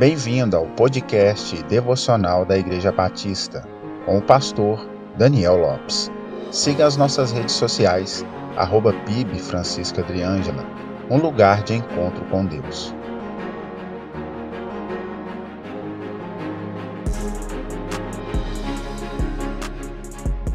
Bem-vindo ao podcast devocional da Igreja Batista, com o pastor Daniel Lopes. Siga as nossas redes sociais, arroba PIB Francisca Adriângela, um lugar de encontro com Deus.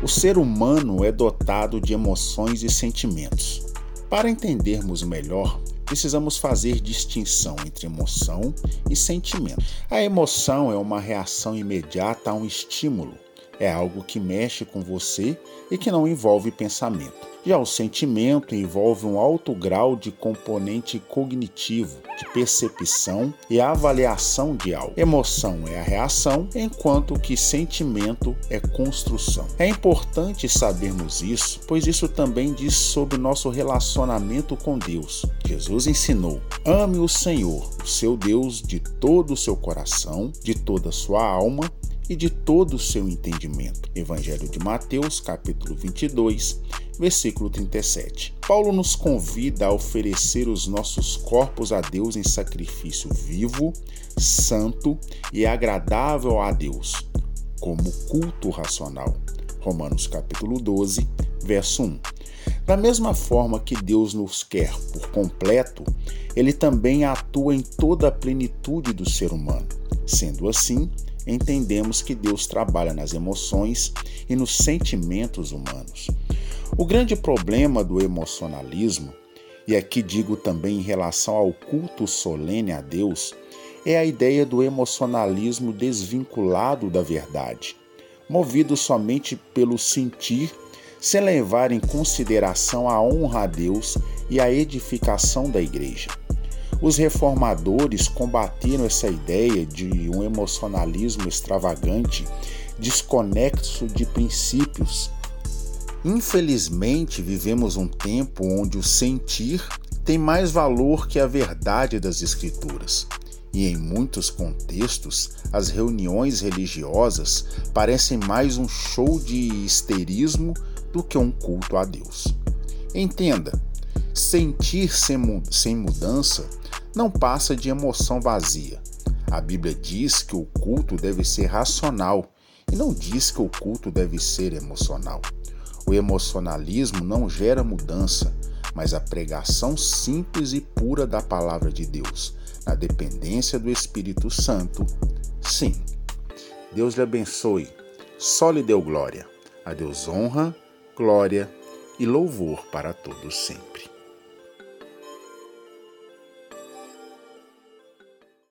O ser humano é dotado de emoções e sentimentos. Para entendermos melhor, precisamos fazer distinção entre emoção e sentimento. A emoção é uma reação imediata a um estímulo, é algo que mexe com você e que não envolve pensamento. Já o sentimento envolve um alto grau de componente cognitivo, de percepção e avaliação de algo. Emoção é a reação, enquanto que sentimento é construção. É importante sabermos isso, pois isso também diz sobre nosso relacionamento com Deus. Jesus ensinou: ame o Senhor, o seu Deus, de todo o seu coração, de toda a sua alma e de todo o seu entendimento. Evangelho de Mateus, capítulo 22, versículo 37. Paulo nos convida a oferecer os nossos corpos a Deus em sacrifício vivo, santo e agradável a Deus, como culto racional. Romanos capítulo 12, verso 1. Da mesma forma que Deus nos quer por completo, ele também atua em toda a plenitude do ser humano. Sendo assim, entendemos que Deus trabalha nas emoções e nos sentimentos humanos. O grande problema do emocionalismo, e aqui digo também em relação ao culto solene a Deus, é a ideia do emocionalismo desvinculado da verdade, movido somente pelo sentir, sem levar em consideração a honra a Deus e a edificação da igreja. Os reformadores combateram essa ideia de um emocionalismo extravagante, desconexo de princípios. Infelizmente, vivemos um tempo onde o sentir tem mais valor que a verdade das Escrituras. E em muitos contextos, as reuniões religiosas parecem mais um show de histerismo do que um culto a Deus. Entenda, sentir sem mudança não passa de emoção vazia. A Bíblia diz que o culto deve ser racional e não diz que o culto deve ser emocional. O emocionalismo não gera mudança, mas a pregação simples e pura da palavra de Deus, na dependência do Espírito Santo, sim. Deus lhe abençoe. Só lhe deu glória. A Deus honra, glória e louvor para todos sempre.